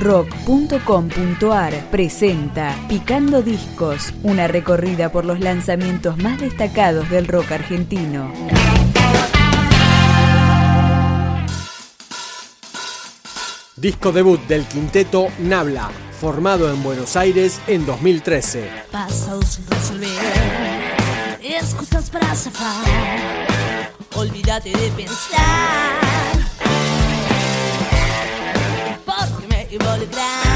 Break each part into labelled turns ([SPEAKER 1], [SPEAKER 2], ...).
[SPEAKER 1] rock.com.ar presenta Picando Discos, una recorrida por los lanzamientos más destacados del rock argentino.
[SPEAKER 2] Disco debut del quinteto Nabla, formado en Buenos Aires en 2013.
[SPEAKER 3] Pasados sin resolver, excusas para zafar, olvídate de pensar, you roll it down.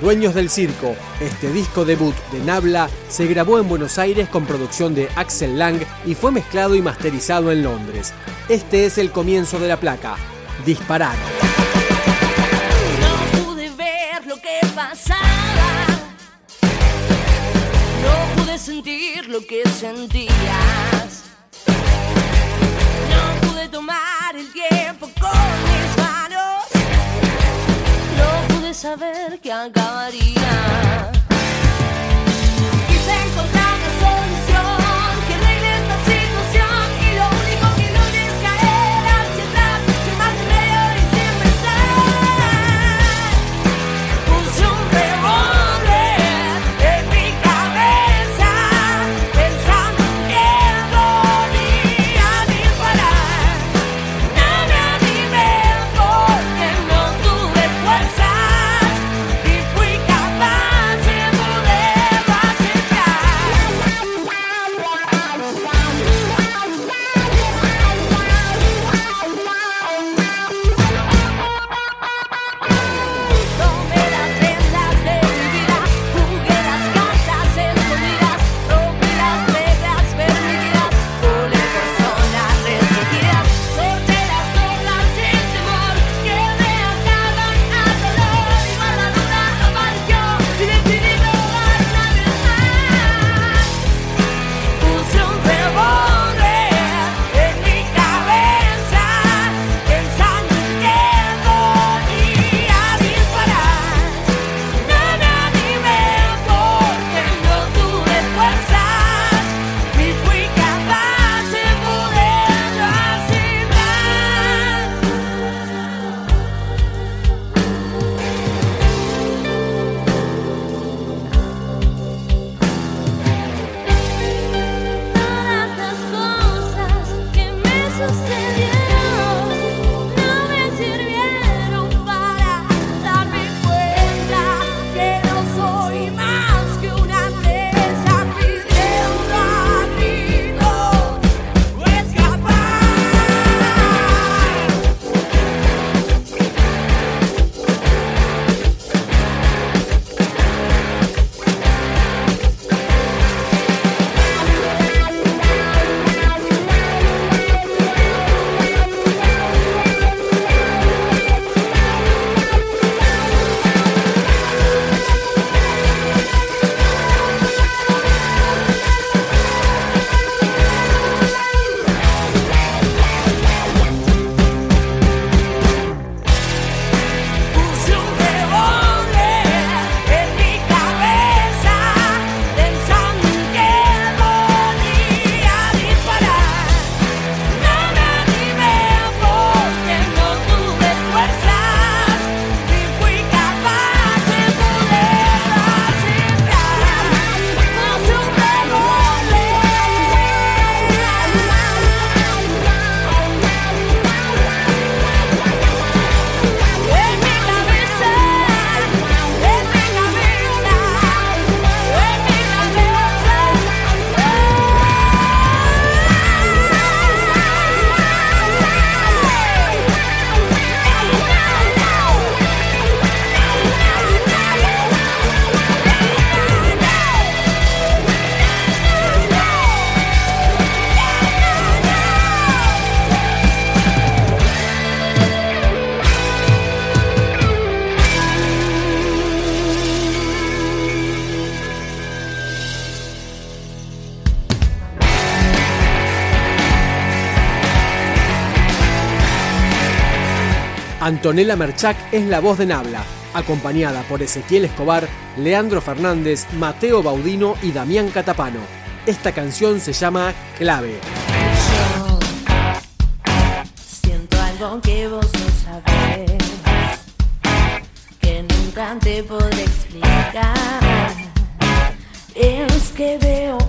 [SPEAKER 2] Dueños del Circo, este disco debut de Nabla se grabó en Buenos Aires con producción de Axel Lang y fue mezclado y masterizado en Londres. Este es el comienzo de la placa. Disparar.
[SPEAKER 3] No pude ver lo que pasaba. No pude sentir lo que sentías. No pude tomar el tiempo con mis saber que acabaría.
[SPEAKER 2] Antonella Merchak es la voz de Nabla, acompañada por Ezequiel Escobar, Leandro Fernández, Mateo Baudino y Damián Catapano. Esta canción se llama Clave.
[SPEAKER 3] siento algo que vos no sabés, que nunca te podré explicar. Es que veo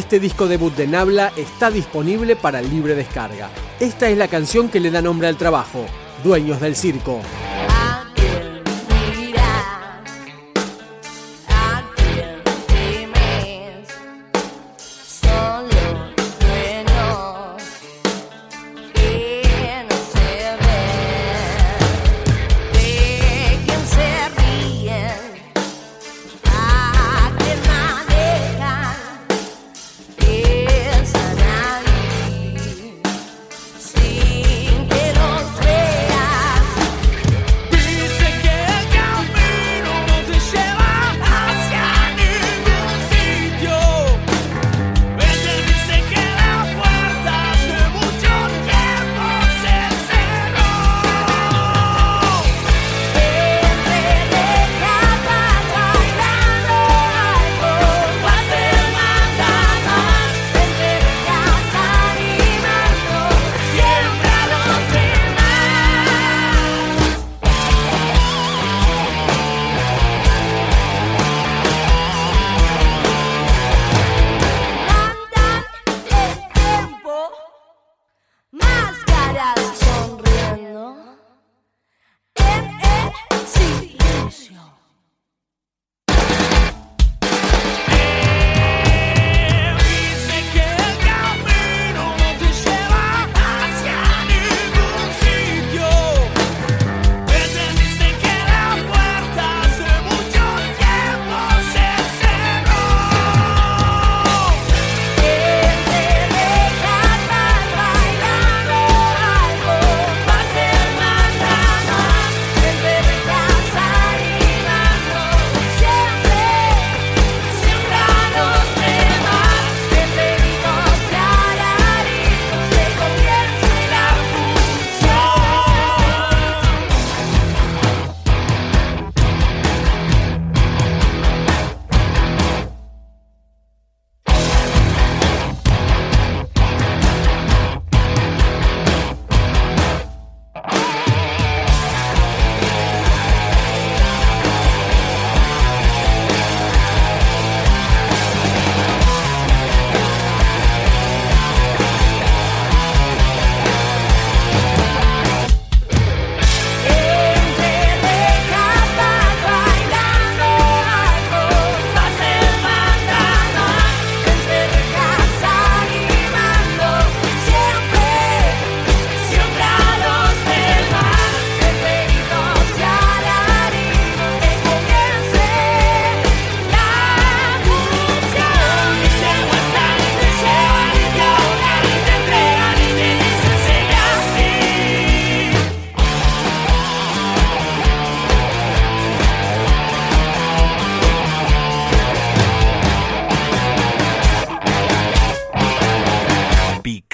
[SPEAKER 2] Este disco debut de Nabla está disponible para libre descarga. Esta es la canción que le da nombre al trabajo, Dueños del Circo.